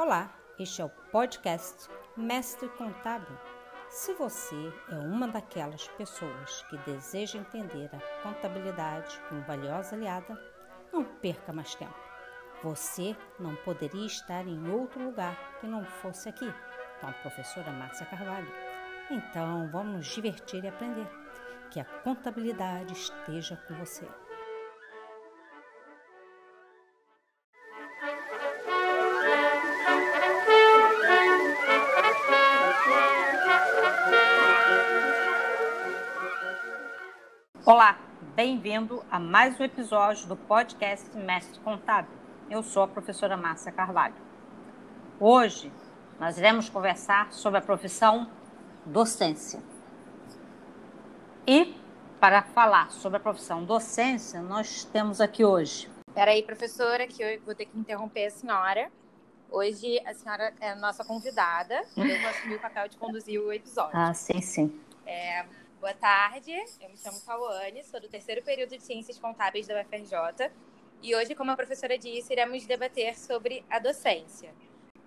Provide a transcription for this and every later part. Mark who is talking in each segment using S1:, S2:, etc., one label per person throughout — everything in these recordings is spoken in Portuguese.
S1: Olá, este é o podcast Mestre Contábil. Se você é uma daquelas pessoas que deseja entender a contabilidade como valiosa aliada, não perca mais tempo. Você não poderia estar em outro lugar que não fosse aqui, com a professora Márcia Carvalho. Então, vamos nos divertir e aprender. Que a contabilidade esteja com você. Olá, bem-vindo a mais um episódio do podcast Mestre Contábil. Eu sou a professora Márcia Carvalho. Hoje nós iremos conversar sobre a profissão docência. E para falar sobre a profissão docência, nós temos aqui hoje.
S2: Peraí, professora, que eu vou ter que interromper a senhora. Hoje a senhora é a nossa convidada. Eu vou assumir o papel de conduzir o episódio.
S1: Ah, sim, sim.
S2: É, Boa tarde, eu me chamo Cauane, sou do terceiro período de Ciências Contábeis da UFRJ e hoje, como a professora disse, iremos debater sobre a docência.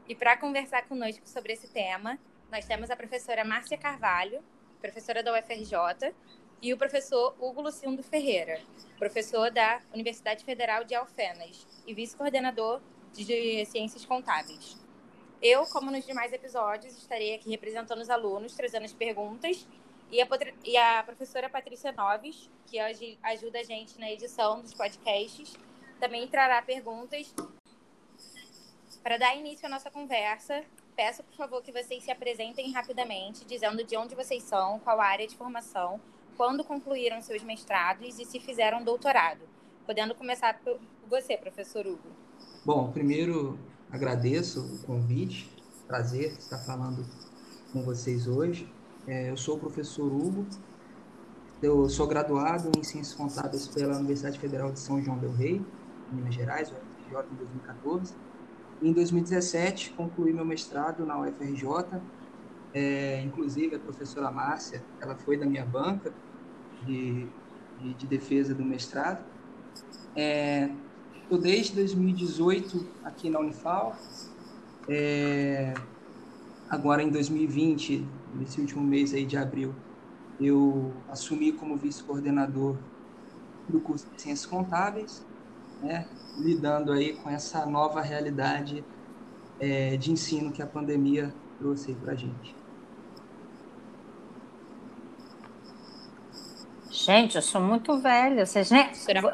S2: E para conversar conosco sobre esse tema, nós temos a professora Márcia Carvalho, professora da UFRJ, e o professor Hugo Lucindo Ferreira, professor da Universidade Federal de Alfenas e vice-coordenador de Ciências Contábeis. Eu, como nos demais episódios, estarei aqui representando os alunos, trazendo as perguntas e a, e a professora Patrícia Noves, que hoje ajuda a gente na edição dos podcasts, também trará perguntas. Para dar início à nossa conversa, peço, por favor, que vocês se apresentem rapidamente, dizendo de onde vocês são, qual área de formação, quando concluíram seus mestrados e se fizeram doutorado. Podendo começar por você, professor Hugo.
S3: Bom, primeiro agradeço o convite, prazer estar falando com vocês hoje. É, eu sou o professor Hugo, eu sou graduado em Ciências Contábeis pela Universidade Federal de São João del Rei, Minas Gerais, UFRJ, em 2014. Em 2017, concluí meu mestrado na UFRJ. É, inclusive, a professora Márcia, ela foi da minha banca de, de, de defesa do mestrado. É, estou desde 2018 aqui na Unifal. É, agora, em 2020, nesse último mês aí de abril, eu assumi como vice-coordenador do curso de Ciências Contábeis, né, lidando aí com essa nova realidade é, de ensino que a pandemia trouxe para a gente.
S1: Gente, eu sou muito velha. Vocês nem...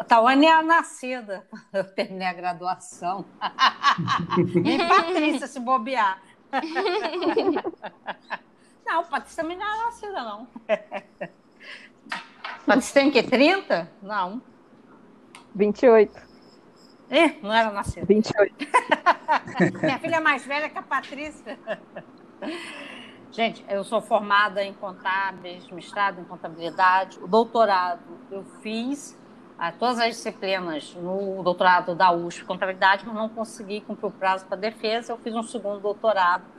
S1: Tawane é a nascida. Eu terminei a graduação. e Patrícia se bobear. Não, Patrícia também não é nascida, não. Patrícia tem que 30? Não.
S4: 28.
S1: Ih, não era nascida.
S4: 28.
S1: Minha filha é mais velha que a Patrícia. Gente, eu sou formada em contábeis, mestrado em contabilidade. O doutorado eu fiz ah, todas as disciplinas no doutorado da USP, contabilidade, mas não consegui cumprir o prazo para defesa. Eu fiz um segundo doutorado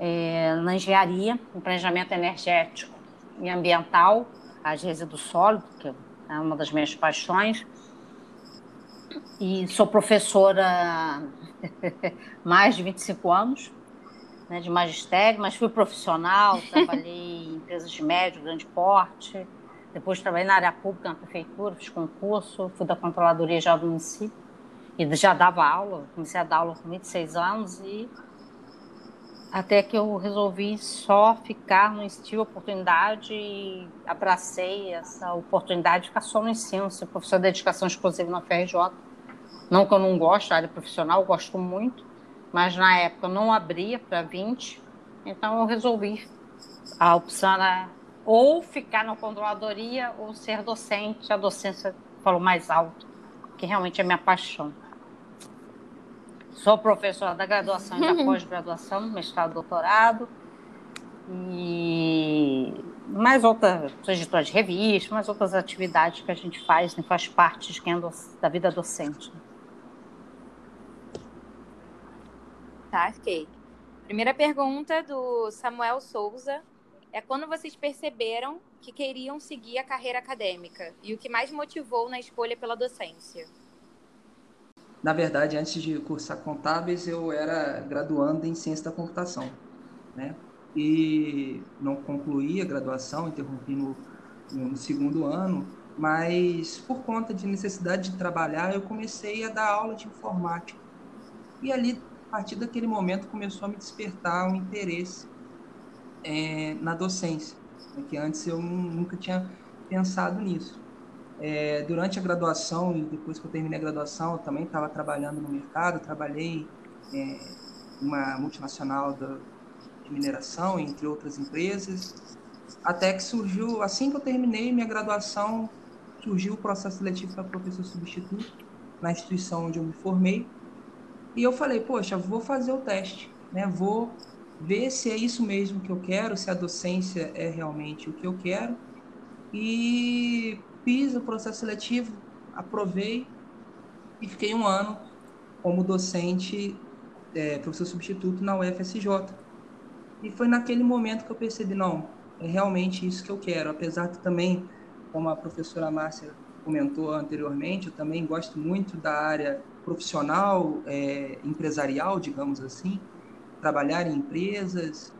S1: é, na engenharia, em planejamento energético e ambiental, as resíduos sólidos, que é uma das minhas paixões. E sou professora mais de 25 anos, né, de magistério, mas fui profissional, trabalhei em empresas de médio, grande porte, depois trabalhei na área pública, na prefeitura, fiz concurso, fui da controladoria já do município, e já dava aula, comecei a dar aula com 26 anos e até que eu resolvi só ficar no estilo oportunidade e abracei essa oportunidade de ficar só no ensino, ser professor de dedicação exclusiva na FRJ. Não que eu não gosto da área profissional, gosto muito, mas na época não abria para 20, então eu resolvi. A opção era ou ficar na controladoria ou ser docente. A docência falou mais alto, que realmente é minha paixão. Sou professora da graduação e da pós-graduação, mestrado, doutorado. E mais outras, sou editora de revista, mais outras atividades que a gente faz, né, faz parte de quem é da vida docente.
S2: Tá, ok. Primeira pergunta do Samuel Souza é quando vocês perceberam que queriam seguir a carreira acadêmica e o que mais motivou na escolha pela docência?
S3: Na verdade, antes de cursar contábeis, eu era graduando em ciência da computação, né? E não concluí a graduação, interrompi no, no segundo ano, mas por conta de necessidade de trabalhar, eu comecei a dar aula de informática. E ali, a partir daquele momento, começou a me despertar um interesse é, na docência, né? que antes eu nunca tinha pensado nisso. É, durante a graduação e depois que eu terminei a graduação, eu também estava trabalhando no mercado, trabalhei é, em uma multinacional da, de mineração, entre outras empresas, até que surgiu, assim que eu terminei minha graduação, surgiu o processo seletivo para professor substituto na instituição onde eu me formei, e eu falei, poxa, vou fazer o teste, né? Vou ver se é isso mesmo que eu quero, se a docência é realmente o que eu quero. E fiz o processo seletivo, aprovei e fiquei um ano como docente, é, professor substituto na UFSJ. E foi naquele momento que eu percebi, não, é realmente isso que eu quero. Apesar de também, como a professora Márcia comentou anteriormente, eu também gosto muito da área profissional, é, empresarial, digamos assim, trabalhar em empresas,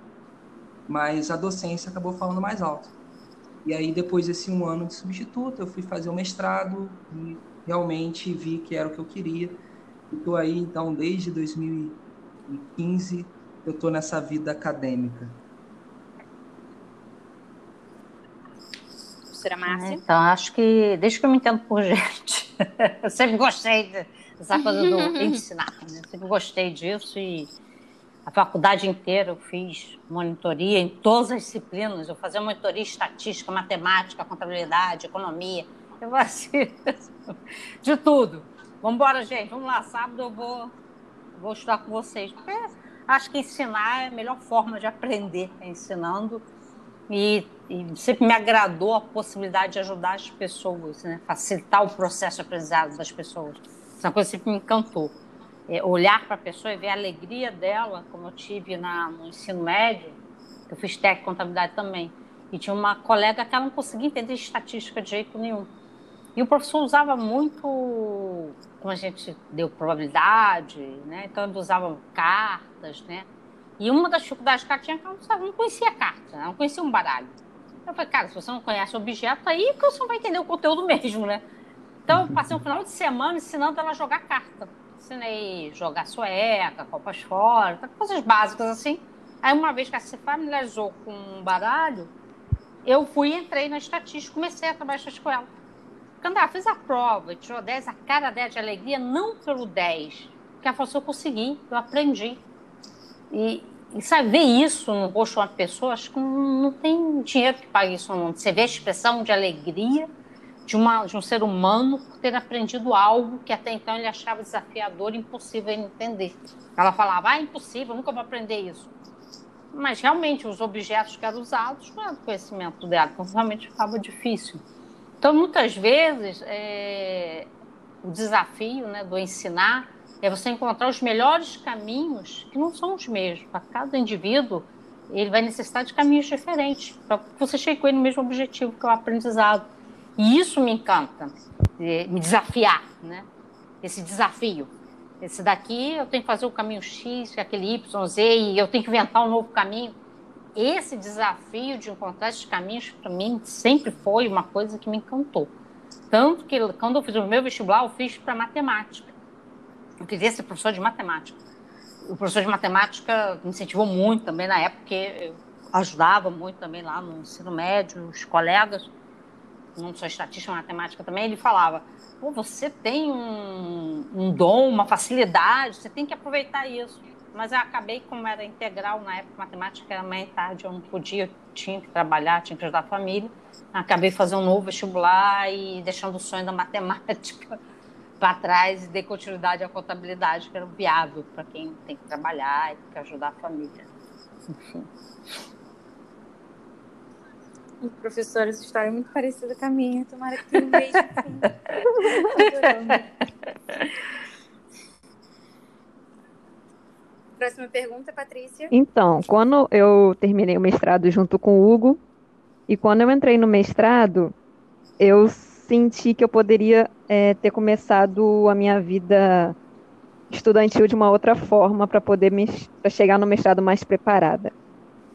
S3: mas a docência acabou falando mais alto. E aí, depois desse um ano de substituto, eu fui fazer o mestrado e realmente vi que era o que eu queria. Estou aí, então, desde 2015, eu estou nessa vida acadêmica.
S2: Professora Márcia?
S1: Então, acho que, desde que eu me entendo por gente, eu sempre gostei dessa coisa do ensinar. Né? Sempre gostei disso e a faculdade inteira eu fiz monitoria em todas as disciplinas. Eu fazia monitoria estatística, matemática, contabilidade, economia. Eu fazia de tudo. Vamos embora, gente. Vamos lá. Sábado eu vou, vou estudar com vocês. Porque acho que ensinar é a melhor forma de aprender é ensinando. E, e, sempre me agradou a possibilidade de ajudar as pessoas, né? facilitar o processo de aprendizado das pessoas. Essa coisa sempre me encantou olhar para a pessoa e ver a alegria dela, como eu tive na, no ensino médio, eu fiz técnico contabilidade também, e tinha uma colega que ela não conseguia entender estatística de jeito nenhum. E o professor usava muito, como a gente deu probabilidade, né? então ele usava cartas, né? E uma das dificuldades que ela tinha é que ela não, não conhecia carta, né? não conhecia um baralho. Eu falei, cara, se você não conhece o objeto, aí você não vai entender o conteúdo mesmo, né? Então, eu passei um final de semana ensinando ela a jogar carta ensinei jogar sueca, copas fora, tá, coisas básicas assim. Aí uma vez que ela se familiarizou com um baralho, eu fui, entrei na estatística, comecei a trabalhar com ela. Quando ela fez a prova, tirou 10, a cara 10 de alegria, não pelo 10, porque ela falou assim, eu consegui, eu aprendi. E, e sabe, ver isso no rosto de uma pessoa, acho que não, não tem dinheiro que pague isso mundo. Você vê a expressão de alegria de, uma, de um ser humano por ter aprendido algo que até então ele achava desafiador, impossível de entender. Ela falava, ah, é impossível, nunca vou aprender isso. Mas realmente os objetos que eram usados não eram do conhecimento dela, então realmente ficava difícil. Então, muitas vezes, é, o desafio né, do ensinar é você encontrar os melhores caminhos que não são os mesmos. Para cada indivíduo, ele vai necessitar de caminhos diferentes para que você chegue com ele no mesmo objetivo, que é o aprendizado. E isso me encanta, me desafiar, né? Esse desafio. Esse daqui eu tenho que fazer o caminho X, aquele Y, Z, e eu tenho que inventar um novo caminho. Esse desafio de encontrar esses caminhos, para mim, sempre foi uma coisa que me encantou. Tanto que quando eu fiz o meu vestibular, eu fiz para matemática. Eu queria ser professor de matemática. O professor de matemática me incentivou muito também na época, porque eu ajudava muito também lá no ensino médio, os colegas não sou estatística, matemática também, ele falava: Pô, você tem um, um dom, uma facilidade, você tem que aproveitar isso. Mas eu acabei, como era integral na época, matemática era e tarde, eu não podia, tinha que trabalhar, tinha que ajudar a família. Acabei fazendo um novo vestibular e deixando o sonho da matemática para trás e dei continuidade à contabilidade, que era viável para quem tem que trabalhar e tem que ajudar a família. Enfim.
S2: Professora, essa história é muito parecida com a minha. Tomara que tenha um beijo. Próxima pergunta, Patrícia.
S4: Então, quando eu terminei o mestrado junto com o Hugo, e quando eu entrei no mestrado, eu senti que eu poderia é, ter começado a minha vida estudantil de uma outra forma para poder pra chegar no mestrado mais preparada.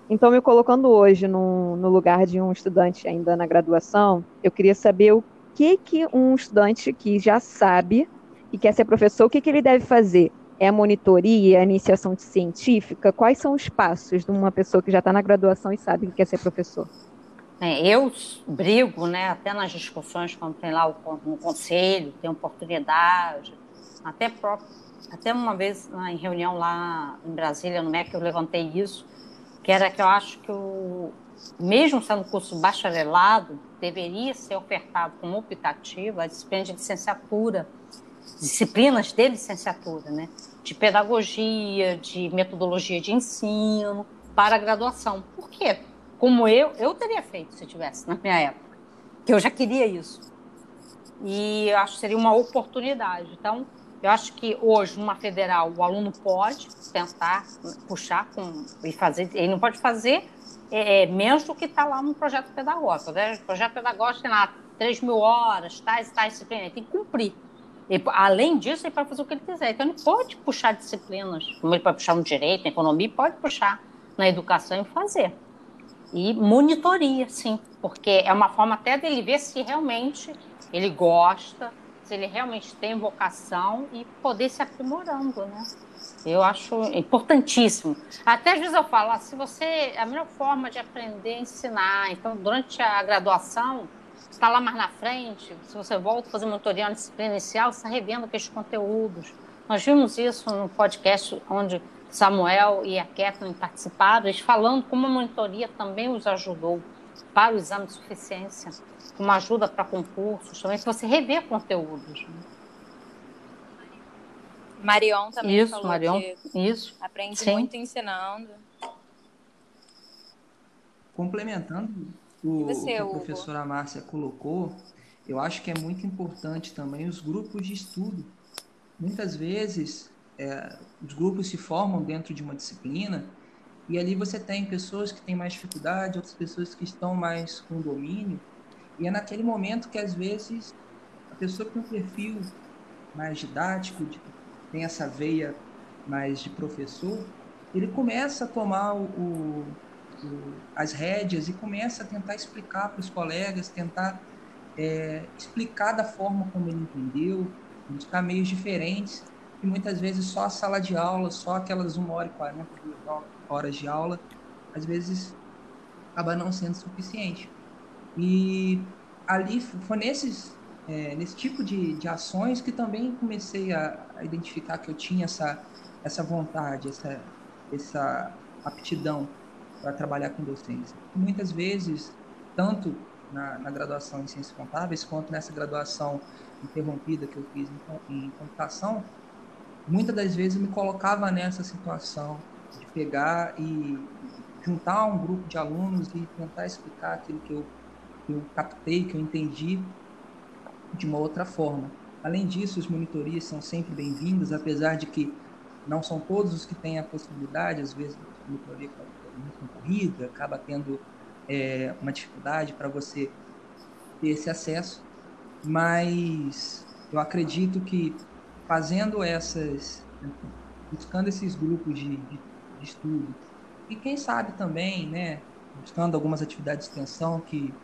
S4: Então, me colocando hoje no, no, lugar de um estudante ainda na graduação, eu queria saber o que, que um estudante que já sabe e quer ser professor, o que, que ele deve fazer? É a monitoria, a iniciação científica? Quais são os passos de uma pessoa que já está na graduação e sabe que quer ser professor?
S1: É, eu brigo, né, até nas discussões, quando tem lá o, no conselho, tem oportunidade, até próprio, até uma vez em reunião lá em Brasília, no MEC, eu levantei isso, que era que eu acho que o, mesmo sendo curso bacharelado, deveria ser ofertado como optativo a disciplina de licenciatura, disciplinas de licenciatura, né? de pedagogia, de metodologia de ensino para a graduação. Por quê? Como eu, eu teria feito se tivesse na minha época, que eu já queria isso. E eu acho que seria uma oportunidade. Então, eu acho que hoje, numa federal, o aluno pode tentar puxar com, e fazer, ele não pode fazer é, é menos do que está lá no projeto pedagógico. Né? O projeto pedagógico tem lá 3 mil horas, tais, tais disciplinas, ele tem que cumprir. Além disso, ele pode fazer o que ele quiser. Então, ele pode puxar disciplinas, como ele pode puxar no direito, na economia, pode puxar na educação e fazer. E monitoria, sim, porque é uma forma até dele ver se realmente ele gosta, se ele realmente tem vocação e poder se aprimorando, né? Eu acho importantíssimo. Até às vezes eu falo, ah, se você a melhor forma de aprender é ensinar. Então, durante a graduação, está lá mais na frente, se você volta a fazer monitoria na disciplina inicial, você está revendo aqueles conteúdos. Nós vimos isso no podcast onde Samuel e a Kathleen participaram, eles falando como a monitoria também os ajudou para o exame de suficiência, como ajuda para concursos, também se você rever conteúdos. Né?
S2: Marion também
S1: isso,
S2: falou
S1: Marion, isso.
S2: aprende
S1: Sim.
S2: muito ensinando.
S3: Complementando o,
S2: você,
S3: que a
S2: Hugo?
S3: professora Márcia colocou, eu acho que é muito importante também os grupos de estudo. Muitas vezes, é, os grupos se formam dentro de uma disciplina e ali você tem pessoas que têm mais dificuldade, outras pessoas que estão mais com domínio. E é naquele momento que, às vezes, a pessoa que tem um perfil mais didático, de, tem essa veia mais de professor, ele começa a tomar o, o, as rédeas e começa a tentar explicar para os colegas, tentar é, explicar da forma como ele entendeu, buscar meios diferentes, e muitas vezes só a sala de aula, só aquelas uma hora e quarenta, duas horas de aula, às vezes acaba não sendo suficiente. E ali foi nesses, é, nesse tipo de, de ações que também comecei a, a identificar que eu tinha essa, essa vontade, essa, essa aptidão para trabalhar com docência. Muitas vezes, tanto na, na, graduação em Ciências Contábeis, quanto nessa graduação interrompida que eu fiz em, em computação, muitas das vezes eu me colocava nessa situação de pegar e juntar um grupo de alunos e tentar explicar aquilo que eu, que eu captei, que eu entendi de uma outra forma. Além disso, os monitorias são sempre bem-vindos, apesar de que não são todos os que têm a possibilidade, às vezes a monitoria é muito concorrida, acaba tendo é, uma dificuldade para você ter esse acesso, mas eu acredito que fazendo essas, buscando esses grupos de, de, de estudo, e quem sabe também, né, buscando algumas atividades de extensão que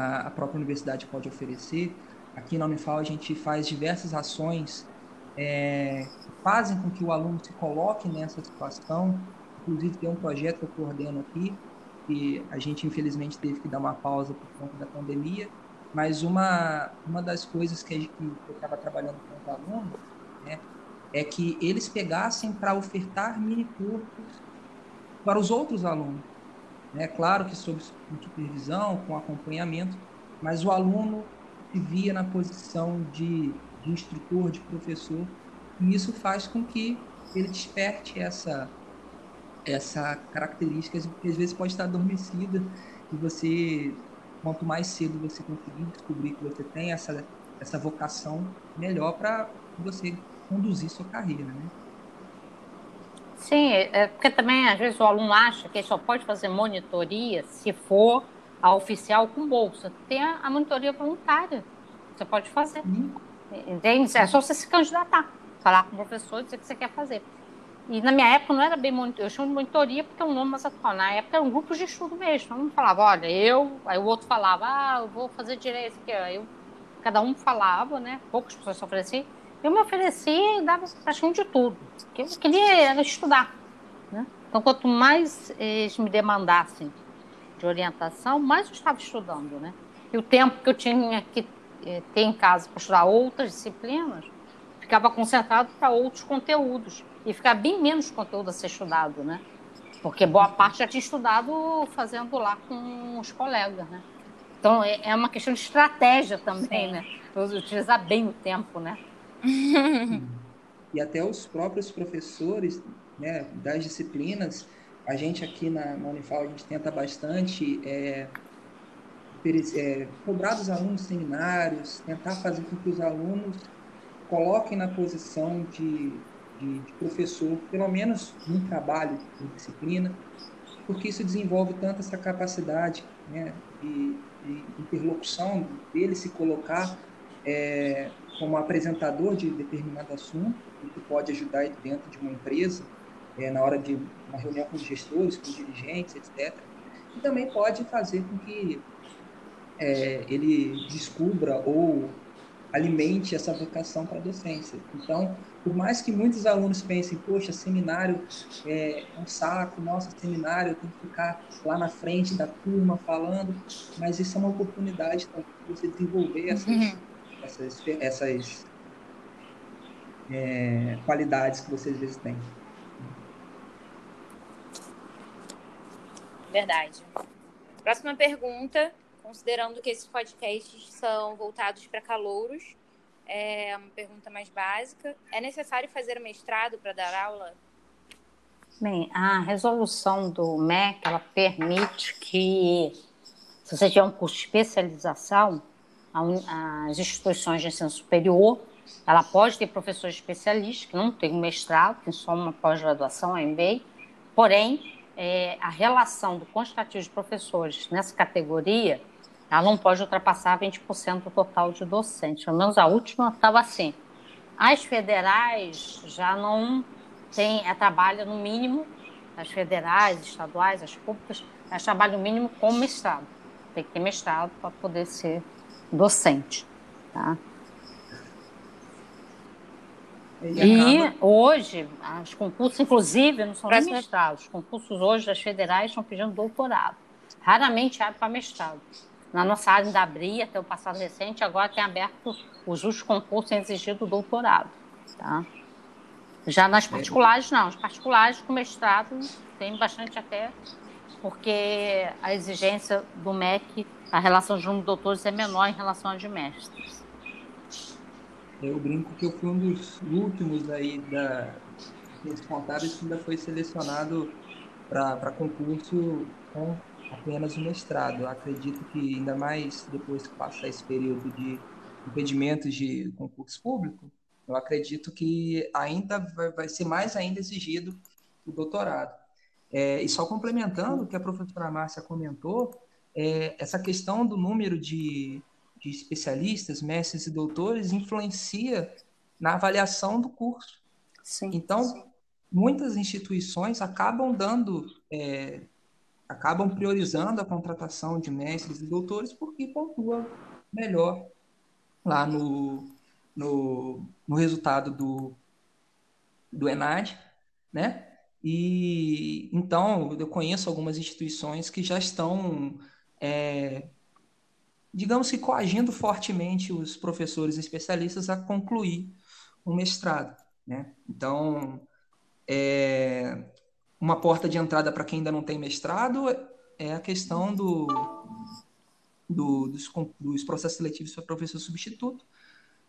S3: a, própria universidade pode oferecer. Aqui na Unifal a gente faz diversas ações é, que fazem com que o aluno se coloque nessa situação. Inclusive tem um projeto que eu coordeno aqui, que a gente infelizmente teve que dar uma pausa por conta da pandemia, mas uma, uma das coisas que, que eu estava trabalhando com os alunos né, é que eles pegassem para ofertar mini cursos para os outros alunos. É claro que sob supervisão, com acompanhamento, mas o aluno se via na posição de, de instrutor, de professor, e isso faz com que ele desperte essa, essa característica que às vezes pode estar adormecida e você quanto mais cedo você conseguir descobrir que você tem essa essa vocação melhor para você conduzir sua carreira, né?
S1: Sim, é porque também às vezes o aluno acha que ele só pode fazer monitoria se for a oficial com bolsa. Tem a, monitoria voluntária, você pode fazer. Hum. Entende? É só você se candidatar. falar com o professor e dizer o que você quer fazer. E na minha época não era bem monitoria, eu chamo de monitoria porque é um nome mais atual. Na época eram grupos de estudo mesmo. Um falava, olha, eu, aí o outro falava, ah, eu vou fazer direito aqui. Aí eu, cada um falava, né? Poucas pessoas se ofereciam. Eu me oferecia e dava praticamente de tudo. Que eu queria era estudar. Né? Então, quanto mais eles me demandassem de orientação, mais eu estava estudando. Né? E o tempo que eu tinha que eh, ter em casa para estudar outras disciplinas, ficava concentrado para outros conteúdos e ficar bem menos conteúdo a ser estudado, né? Porque boa parte já tinha estudado fazendo lá com os colegas, né? Então é, é uma questão de estratégia também, Sim. né? Utilizar bem o tempo, né?
S3: E até os próprios professores né, das disciplinas, a gente aqui na, na Unifal, a gente tenta bastante é, é, cobrar dos alunos seminários, tentar fazer com que os alunos coloquem na posição de de, de professor, pelo menos num trabalho de disciplina, porque isso desenvolve tanto essa capacidade né, de, de interlocução, dele se colocar é, como apresentador de determinado assunto, que pode ajudar dentro de uma empresa, é, na hora de uma reunião com gestores, com dirigentes, etc. E também pode fazer com que é, ele descubra ou alimente essa vocação para a docência. Então, por mais que muitos alunos pensem, poxa, seminário é um saco, nossa, seminário, eu tenho que ficar lá na frente da turma falando, mas isso é uma oportunidade para você desenvolver essas, uhum. Essas, essas é, qualidades que você às vezes tem.
S2: Verdade. Próxima pergunta, considerando que esses podcasts são voltados para calouros, é uma pergunta mais básica. É necessário fazer o mestrado para dar aula?
S1: Bem, a resolução do MEC, ela permite que, se você tiver um curso de especialização, as instituições de ensino superior, ela pode ter professores especialistas que não têm um mestrado, tem só uma pós-graduação, a MBA, porém, é, a relação do quantitativo de professores nessa categoria ela não pode ultrapassar 20% do total de docentes. Pelo menos a última estava assim. As federais já não têm, é, trabalham no mínimo, as federais, estaduais, as públicas, elas trabalham no mínimo com mestrado. Tem que ter mestrado para poder ser docente. Tá? E hoje, os concursos, inclusive, não são nem mestrados. Os concursos hoje das federais estão pedindo doutorado. Raramente abre para mestrado. Na nossa área ainda abria até o passado recente, agora tem aberto o justo concurso exigido doutorado. Tá? Já nas particulares, não. As particulares com mestrado tem bastante até, porque a exigência do MEC, a relação de de doutores é menor em relação à de mestres.
S3: Eu brinco que eu fui um dos últimos aí da dos contábeis que ainda foi selecionado para concurso com apenas o mestrado. Eu acredito que, ainda mais depois que passar esse período de impedimentos de concurso público, eu acredito que ainda vai, vai ser mais ainda exigido o doutorado. É, e só complementando o que a professora Márcia comentou, é, essa questão do número de, de especialistas, mestres e doutores influencia na avaliação do curso. Sim, então, sim. muitas instituições acabam dando é, acabam priorizando a contratação de mestres e doutores porque pontua melhor lá no, no, no resultado do, do ENAD, né? E então eu conheço algumas instituições que já estão, é, digamos que coagindo fortemente os professores especialistas a concluir o mestrado, né? Então, é, uma porta de entrada para quem ainda não tem mestrado é a questão do, do dos, dos, processos seletivos para professor substituto,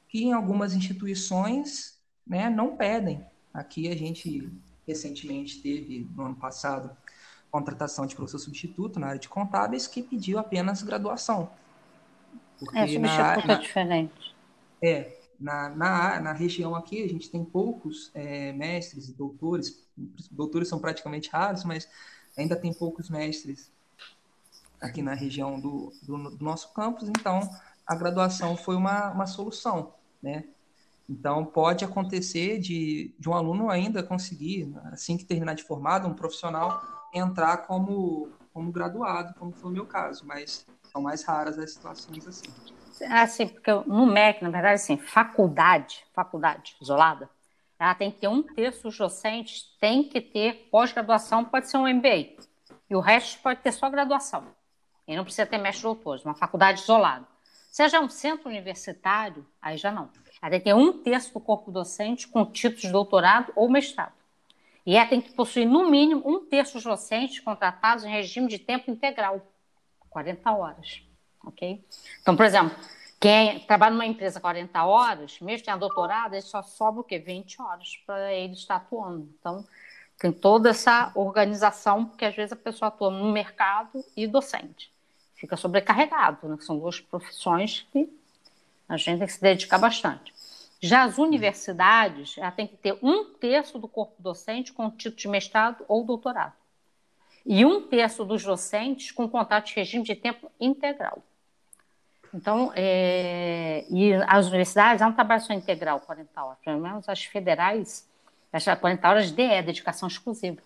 S3: que em algumas instituições né, não pedem. Aqui a gente recentemente teve, no ano passado, contratação de professor substituto na área de contábeis que pediu apenas graduação.
S1: Porque é, substituto na, é diferente.
S3: É, na, na, na região aqui, a gente tem poucos é, mestres e doutores, doutores são praticamente raros, mas ainda tem poucos mestres aqui na região do, do, do nosso campus, então a graduação foi uma, uma solução, né? Então, pode acontecer de, de um aluno ainda conseguir, assim que terminar de formado, um profissional, entrar como, como graduado, como foi o meu caso, mas são mais raras as situações assim.
S1: Assim, porque no MEC, na verdade, assim, faculdade, faculdade isolada, ela tem que ter um terço dos docentes, tem que ter pós-graduação, pode ser um MBA, e o resto pode ter só graduação. E não precisa ter mestre doutor, uma faculdade isolada. Seja um centro universitário, aí já não. Ela tem que ter um terço do corpo docente com títulos de doutorado ou mestrado. E ela tem que possuir, no mínimo, um terço dos docentes contratados em regime de tempo integral, 40 horas. Ok? Então, por exemplo, quem trabalha numa empresa 40 horas, mesmo tendo doutorado, ele só sobra o quê? 20 horas para ele estar atuando. Então, tem toda essa organização, porque às vezes a pessoa atua no mercado e docente. Fica sobrecarregado, né? São duas profissões que a gente tem que se dedicar bastante. Já as universidades, ela tem que ter um terço do corpo docente com título de mestrado ou doutorado. E um terço dos docentes com contrato de regime de tempo integral. Então, é, e as universidades não trabalham só integral 40 horas, pelo menos as federais, as 40 horas de é dedicação exclusiva.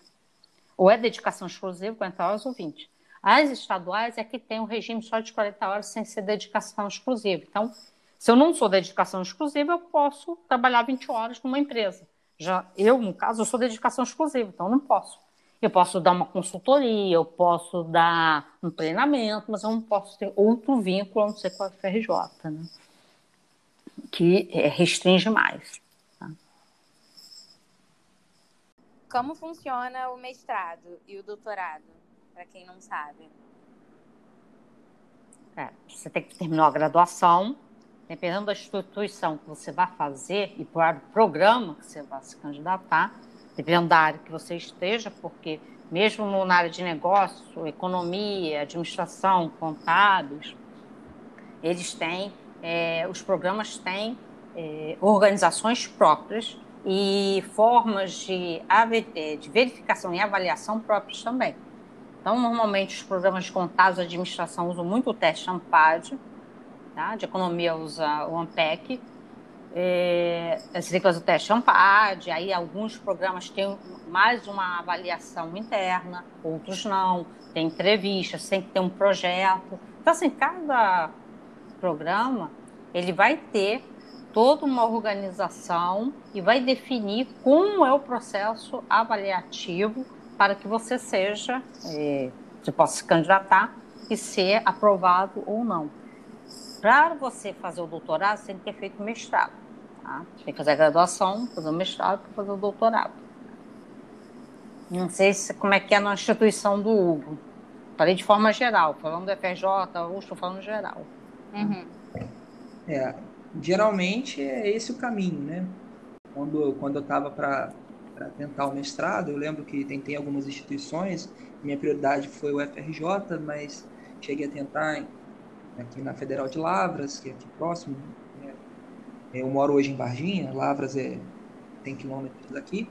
S1: Ou é dedicação exclusiva, 40 horas ou 20. As estaduais é que tem um regime só de 40 horas sem ser dedicação exclusiva. Então, se eu não sou dedicação exclusiva, eu posso trabalhar 20 horas numa empresa. Já eu, no caso, eu sou dedicação exclusiva, então não posso. Eu posso dar uma consultoria, eu posso dar um treinamento, mas eu não posso ter outro vínculo a não ser com a FRJ, né? que é, restringe mais. Tá?
S2: Como funciona o mestrado e o doutorado, para quem não sabe?
S1: É, você tem que terminar a graduação, dependendo da instituição que você vai fazer e para o programa que você vai se candidatar, dependendo da área que você esteja, porque mesmo na área de negócio, economia, administração, contábeis, eles têm, é, os programas têm é, organizações próprias e formas de, de verificação e avaliação próprias também. Então, normalmente, os programas de contábeis e administração usam muito o teste AMPAD, tá? de economia usa o AMPEC, é, você tem que fazer o teste AMPAD, aí alguns programas têm mais uma avaliação interna, outros não, tem entrevistas, tem que ter um projeto. Então, assim, cada programa, ele vai ter toda uma organização e vai definir como é o processo avaliativo para que você seja, é, você possa se candidatar e ser aprovado ou não. Para você fazer o doutorado, você tem que ter feito mestrado. Tá? Tem que fazer a graduação, fazer o mestrado para fazer o doutorado. Não sei se, como é que é na instituição do Hugo. Falei de forma geral, falando do FRJ, ou estou falando geral.
S2: Uhum.
S3: É, geralmente é esse o caminho, né? Quando, quando eu estava para tentar o mestrado, eu lembro que tentei algumas instituições, minha prioridade foi o FRJ, mas cheguei a tentar aqui na Federal de Lavras, que é aqui próximo, eu moro hoje em Varginha, Lavras é, tem quilômetros daqui.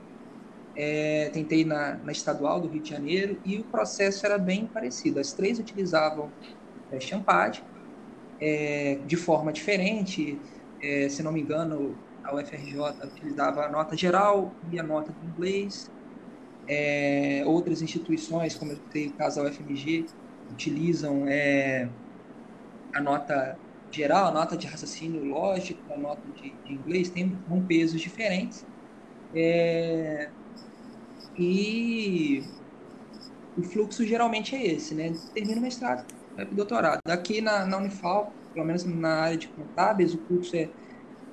S3: É, tentei na, na, estadual do Rio de Janeiro e o processo era bem parecido. As três utilizavam é, Champad é, de forma diferente. É, se não me engano, a UFRJ utilizava a nota geral e a nota do inglês. É, outras instituições, como eu sei o caso da UFMG, utilizam é, a nota geral, a nota de raciocínio lógico, a nota de, de inglês, tem um pesos diferentes. É, e o fluxo geralmente é esse, né? Termina o mestrado, vai para o doutorado. Aqui na, na Unifal, pelo menos na área de contábeis, o curso é,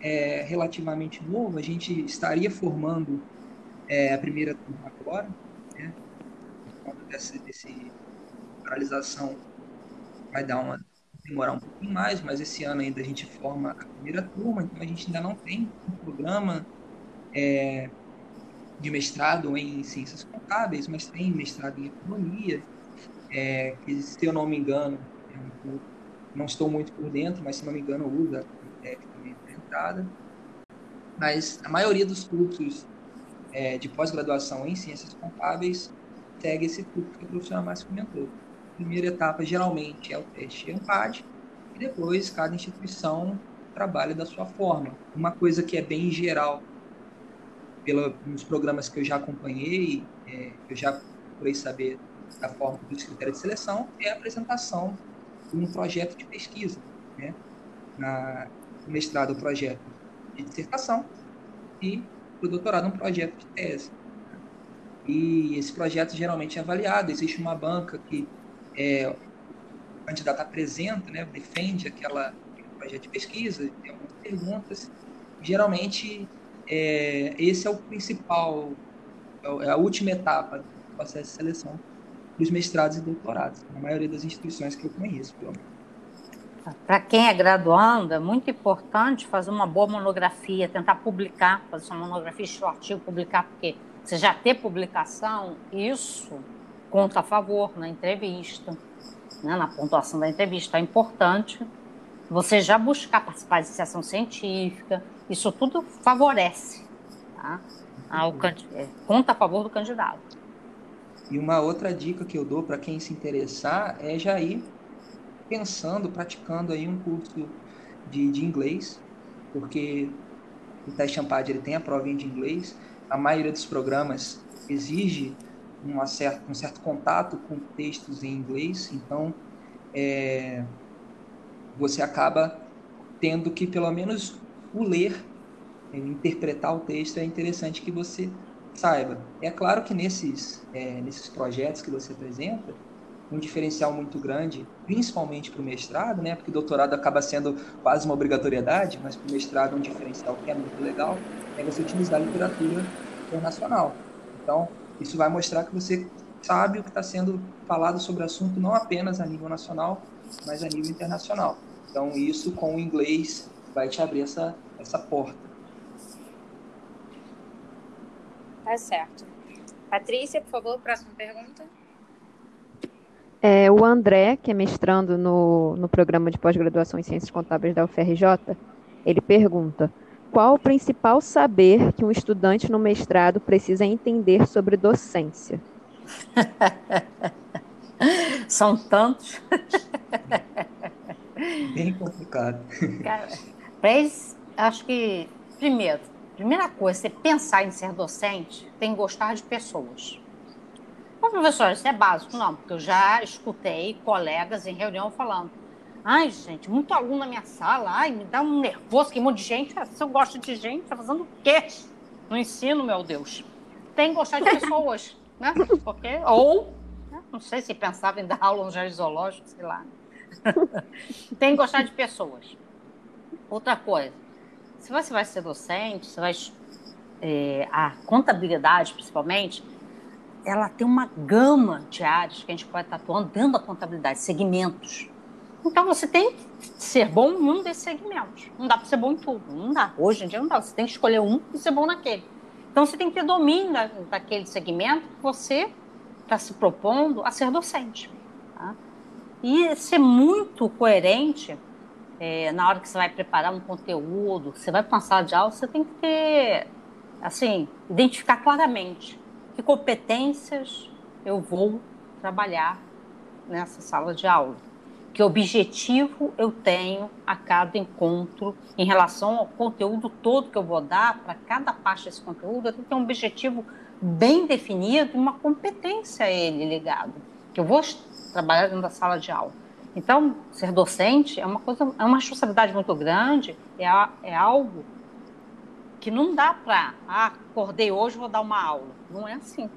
S3: é relativamente novo. A gente estaria formando é, a primeira turma agora, né? Por conta dessa, desse paralisação vai dar uma demorar um pouquinho mais, mas esse ano ainda a gente forma a primeira turma, então a gente ainda não tem um programa é, de mestrado em ciências contábeis, mas tem mestrado em economia, é, que se eu não me engano, eu não estou muito por dentro, mas se não me engano usa técnica de entrada. Mas a maioria dos cursos é, de pós-graduação em ciências contábeis segue esse fluxo que o professor mais comentou primeira etapa geralmente é o teste AMPAD, e depois cada instituição trabalho e da sua forma. Uma coisa que é bem geral pela, nos programas que eu já acompanhei, é, eu já procurei saber da forma dos critérios de seleção, é a apresentação de um projeto de pesquisa. Né? Na, no mestrado, o projeto de dissertação e o doutorado, um projeto de tese. E esse projeto geralmente é avaliado, existe uma banca que é, o candidato apresenta, né, defende aquela projeto de pesquisa, tem algumas perguntas. Geralmente, é, esse é o principal, é, é a última etapa do processo de seleção dos mestrados e doutorados, na maioria das instituições que eu conheço, pelo menos.
S1: Para quem é graduando, é muito importante fazer uma boa monografia, tentar publicar, fazer uma monografia, seu artigo, publicar, porque você já ter publicação, isso conta a favor na entrevista, né, na pontuação da entrevista. É importante você já buscar participar de iniciação científica, isso tudo favorece, tá? Ao, é, conta a favor do candidato.
S3: E uma outra dica que eu dou para quem se interessar é já ir pensando, praticando aí um curso de, de inglês, porque o teste Ampad ele tem a prova de inglês, a maioria dos programas exige um certo, um certo contato com textos em inglês, então é, você acaba tendo que pelo menos o ler, é, interpretar o texto, é interessante que você saiba. É claro que nesses, é, nesses projetos que você apresenta, um diferencial muito grande, principalmente para o mestrado, né? Porque doutorado acaba sendo quase uma obrigatoriedade, mas para o mestrado um diferencial que é muito legal, é você utilizar a literatura internacional. Então, isso vai mostrar que você sabe o que está sendo falado sobre o assunto não apenas a nível nacional, mas a nível internacional. Então, isso com o inglês vai te abrir essa, essa porta.
S2: Tá certo. Patrícia, por favor, próxima pergunta.
S4: É, o André, que é mestrando no, no programa de pós-graduação em Ciências Contábeis da UFRJ, ele pergunta: qual o principal saber que um estudante no mestrado precisa entender sobre docência?
S1: São tantos.
S3: Bem complicado.
S1: Cara, acho que, primeiro, primeira coisa, você pensar em ser docente, tem que gostar de pessoas. Mas, professor, isso é básico? Não, porque eu já escutei colegas em reunião falando ai, gente, muito aluno na minha sala, ai, me dá um nervoso, que um monte de gente. Se eu gosto de gente, tá fazendo o quê no ensino, meu Deus? Tem que gostar de pessoas, né? Porque, ou, né? não sei se pensava em dar aula no jardim zoológico, sei lá. Tem que gostar de pessoas. Outra coisa, se você vai ser docente, você vai. É, a contabilidade, principalmente, ela tem uma gama de áreas que a gente pode estar atuando dentro da contabilidade, segmentos. Então você tem que ser bom em um desses segmentos. Não dá para ser bom em tudo, não dá. Hoje em dia não dá. Você tem que escolher um e ser bom naquele. Então você tem que ter domínio da, daquele segmento que você está se propondo a ser docente. Tá? E ser muito coerente é, na hora que você vai preparar um conteúdo, você vai sala de aula, você tem que ter, assim, identificar claramente que competências eu vou trabalhar nessa sala de aula, que objetivo eu tenho a cada encontro em relação ao conteúdo todo que eu vou dar para cada parte desse conteúdo, eu tenho que ter um objetivo bem definido uma competência a ele ligado, que eu vou trabalhar dentro da sala de aula. Então, ser docente é uma coisa, é uma responsabilidade muito grande, é, é algo que não dá para, ah, acordei hoje, vou dar uma aula. Não é assim.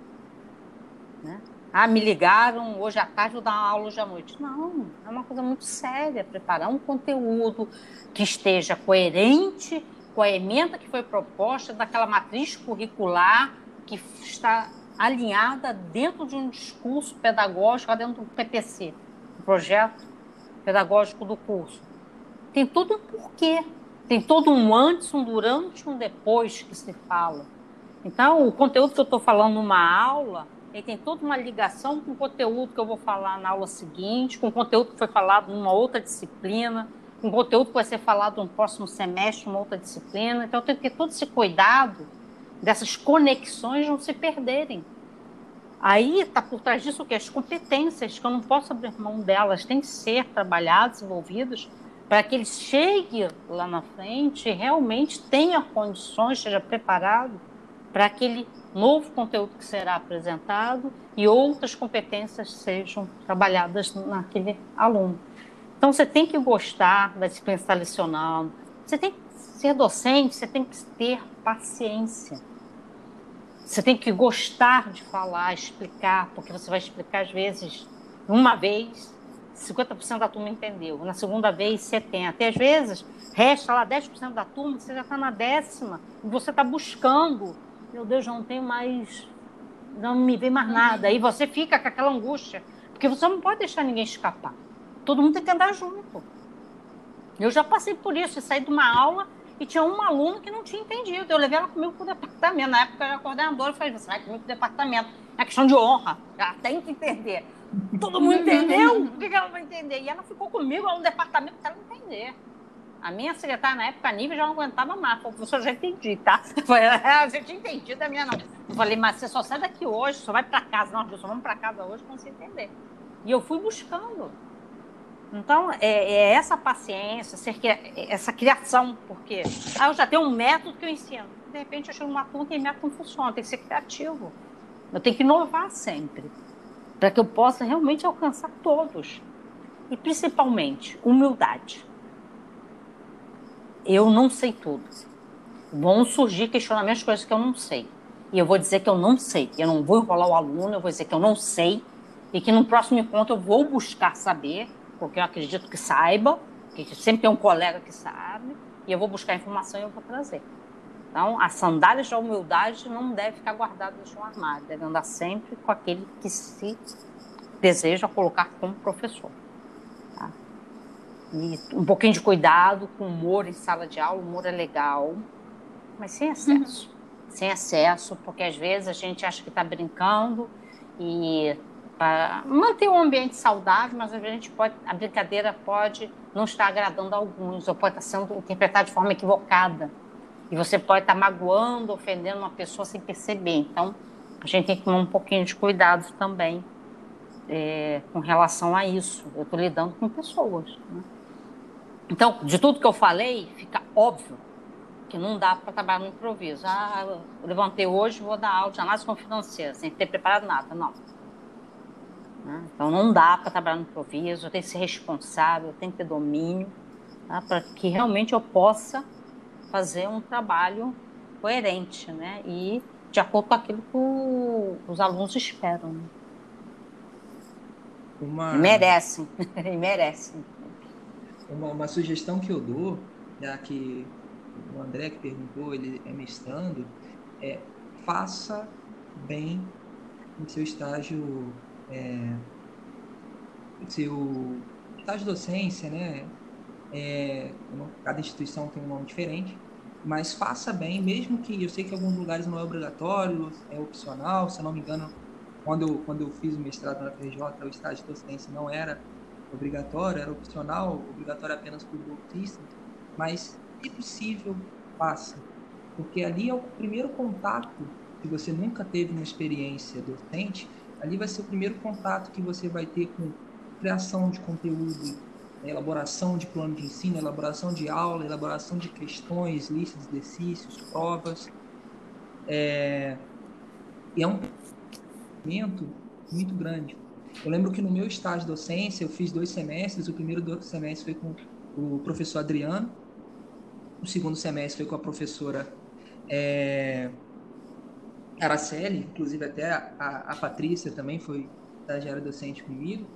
S1: Né? Ah, me ligaram, hoje à tarde vou dar uma aula hoje à noite. Não, é uma coisa muito séria, preparar um conteúdo que esteja coerente com a emenda que foi proposta daquela matriz curricular que está alinhada dentro de um discurso pedagógico, dentro do PPC, o projeto pedagógico do curso. Tem todo um porquê tem todo um antes, um durante, um depois que se fala. Então, o conteúdo que eu estou falando numa aula, ele tem toda uma ligação com o conteúdo que eu vou falar na aula seguinte, com o conteúdo que foi falado numa outra disciplina, com o conteúdo que vai ser falado no próximo semestre, numa outra disciplina. Então, eu tenho que ter todo esse cuidado dessas conexões não se perderem. Aí está por trás disso o que? As competências, que eu não posso abrir mão delas, têm que ser trabalhadas, desenvolvidas para que ele chegue lá na frente e realmente tenha condições, esteja preparado para aquele novo conteúdo que será apresentado e outras competências sejam trabalhadas naquele aluno. Então, você tem que gostar da disciplina que está lecionando, você tem que ser docente, você tem que ter paciência. Você tem que gostar de falar, explicar, porque você vai explicar às vezes uma vez, 50% da turma entendeu. Na segunda vez, 70%. Até às vezes, resta lá 10% da turma, você já está na décima, e você está buscando. Meu Deus, já não tenho mais. Não me vê mais nada. Aí você fica com aquela angústia, porque você não pode deixar ninguém escapar. Todo mundo tem que andar junto. Eu já passei por isso, saí de uma aula e tinha um aluno que não tinha entendido. Eu levei ela comigo para o departamento. Na época eu era coordenadora, eu falei, você vai comigo para o departamento. É questão de honra, ela tem que entender. Todo mundo entendeu? O que ela vai entender? E ela ficou comigo lá no departamento para ela entender. A minha secretária, na época, a Nívia, já não aguentava mais. Falei, professor, já entendi, tá? Falei, é, a gente entendido, a minha não. Eu falei, mas você só sai daqui hoje, só vai para casa. Não, só vamos para casa hoje para você entender. E eu fui buscando. Então, é, é essa paciência, ser, essa criação, porque ah, eu já tenho um método que eu ensino. De repente, eu chego numa e método não funciona, tem que ser criativo. Eu tenho que inovar sempre, para que eu possa realmente alcançar todos. E, principalmente, humildade. Eu não sei tudo. Vão surgir questionamentos, coisas que eu não sei. E eu vou dizer que eu não sei. Eu não vou enrolar o aluno, eu vou dizer que eu não sei. E que no próximo encontro eu vou buscar saber porque eu acredito que saiba, que sempre tem um colega que sabe, e eu vou buscar informação e eu vou trazer. Então, as sandálias da humildade não deve ficar guardadas no armário, deve andar sempre com aquele que se deseja colocar como professor. Tá? E um pouquinho de cuidado com humor em sala de aula, o humor é legal, mas sem excesso. Uhum. Sem excesso, porque às vezes a gente acha que está brincando e para manter o ambiente saudável, mas a gente pode, a brincadeira pode não estar agradando a alguns, ou pode estar sendo interpretada de forma equivocada. E você pode estar magoando, ofendendo uma pessoa sem perceber. Então, a gente tem que tomar um pouquinho de cuidado também é, com relação a isso. Eu estou lidando com pessoas. Né? Então, de tudo que eu falei, fica óbvio que não dá para trabalhar no improviso. Ah, eu levantei hoje, vou dar aula de análise financeira, sem ter preparado nada. Não né? Então não dá para trabalhar no improviso, eu tenho que ser responsável, eu tenho que ter domínio, tá? para que realmente eu possa fazer um trabalho coerente né? e de acordo com aquilo que o, os alunos esperam. Né? Uma... E merecem, e merecem.
S3: Uma, uma, sugestão que eu dou, já que o André que perguntou, ele é mestrando, é faça bem o seu estágio é, seu estágio docência, né? É, cada instituição tem um nome diferente, mas faça bem, mesmo que eu sei que em alguns lugares não é obrigatório, é opcional, se eu não me engano, quando eu, quando eu fiz o mestrado na FRJ, o estágio de docência não era obrigatório, era opcional, obrigatório apenas para o bolsista, mas, se possível, faça, porque ali é o primeiro contato, se você nunca teve uma experiência docente, Ali vai ser o primeiro contato que você vai ter com criação de conteúdo, elaboração de plano de ensino, elaboração de aula, elaboração de questões, listas de exercícios, provas. É, e é um momento muito grande. Eu lembro que no meu estágio de docência eu fiz dois semestres. O primeiro semestre foi com o professor Adriano, o segundo semestre foi com a professora é, Araceli, inclusive até a, a Patrícia também foi estagiária docente comigo,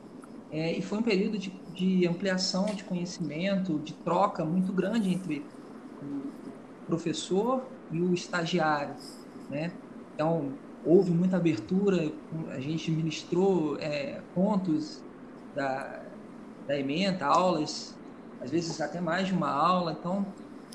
S3: é, e foi um período de, de, ampliação de conhecimento, de troca muito grande entre o professor e o estagiário, né? Então, houve muita abertura, a gente ministrou é, pontos da, da ementa, aulas, às vezes até mais de uma aula, então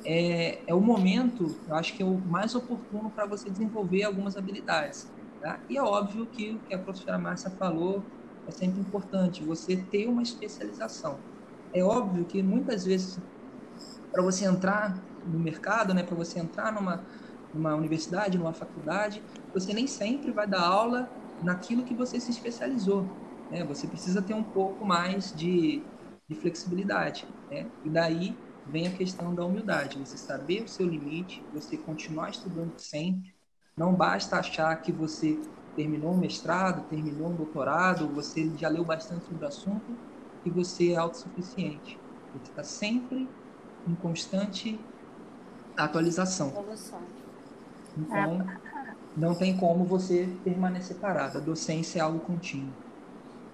S3: é, é o momento, eu acho que é o mais oportuno para você desenvolver algumas habilidades. Tá? E é óbvio que o que a professora Márcia falou é sempre importante, você ter uma especialização. É óbvio que muitas vezes, para você entrar no mercado, né, para você entrar numa, numa universidade, numa faculdade, você nem sempre vai dar aula naquilo que você se especializou. Né? Você precisa ter um pouco mais de de flexibilidade. Né? E daí vem a questão da humildade, você saber o seu limite, você continuar estudando sempre. Não basta achar que você terminou um mestrado, terminou um doutorado, você já leu bastante sobre o assunto e você é autossuficiente. Você está sempre em constante atualização. Então, não tem como você permanecer parado. A docência é algo contínuo.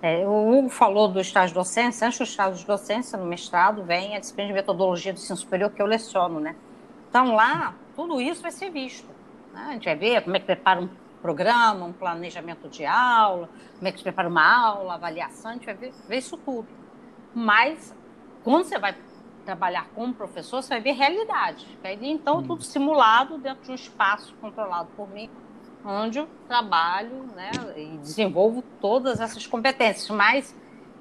S1: É, o Hugo falou do estágio de docência. Antes do estágio de docência, no mestrado, vem a disciplina de metodologia do ensino superior que eu leciono, né? Então, lá, tudo isso vai ser visto. Né? A gente vai ver como é que prepara um programa, um planejamento de aula, como é que se prepara uma aula, avaliação, a gente vai ver, ver isso tudo. Mas, quando você vai trabalhar como professor, você vai ver realidade. Então, hum. tudo simulado dentro de um espaço controlado por mim, onde eu trabalho né, e desenvolvo todas essas competências. Mas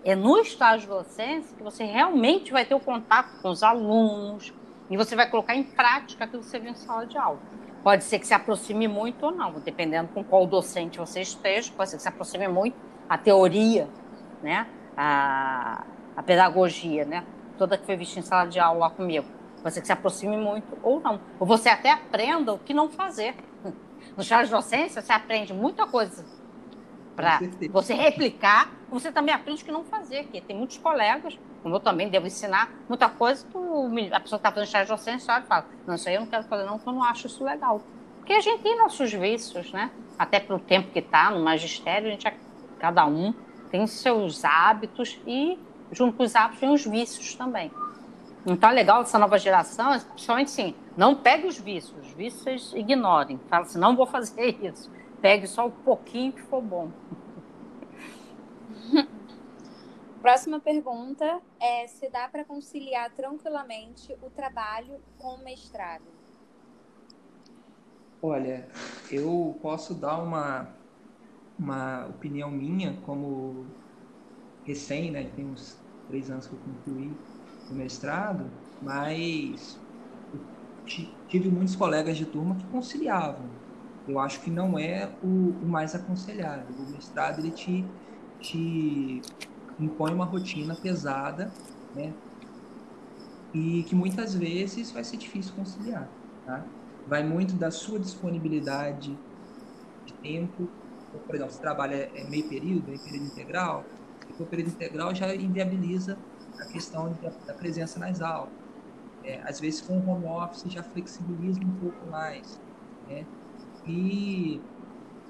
S1: é no estágio de docência que você realmente vai ter o contato com os alunos e você vai colocar em prática aquilo que você viu em sala de aula. Pode ser que se aproxime muito ou não, dependendo com qual docente você esteja, pode ser que se aproxime muito a teoria, né? a, a pedagogia, né? Toda que foi vista em sala de aula lá comigo. Ser que se aproxime muito ou não. Ou você até aprenda o que não fazer. No chá de docência, você aprende muita coisa para você replicar, você também aprende o que não fazer, porque tem muitos colegas, como eu também devo ensinar, muita coisa que a pessoa que está fazendo chá de docência e fala, não, isso aí eu não quero fazer não, porque eu não acho isso legal. Porque a gente tem nossos vícios, né? Até pelo tempo que está no magistério, a gente, é, cada um tem seus hábitos e junto com os hábitos vem os vícios também. Então, é legal essa nova geração, principalmente assim, não pegue os vícios, os vícios vocês ignorem. Fala assim, não vou fazer isso. Pegue só um pouquinho que for bom.
S2: Próxima pergunta é se dá para conciliar tranquilamente o trabalho com o mestrado.
S3: Olha, eu posso dar uma, uma opinião minha como recém, né? Tem uns três anos que eu concluí o mestrado, mas tive muitos colegas de turma que conciliavam. Eu acho que não é o, o mais aconselhável. O mestrado ele te, te impõe uma rotina pesada, né? E que muitas vezes vai ser difícil conciliar, tá? Vai muito da sua disponibilidade de tempo. Por exemplo, você trabalha é meio período, meio período integral, o período integral já inviabiliza a questão da presença nas aulas. É, às vezes, com o home office, já flexibiliza um pouco mais. Né? E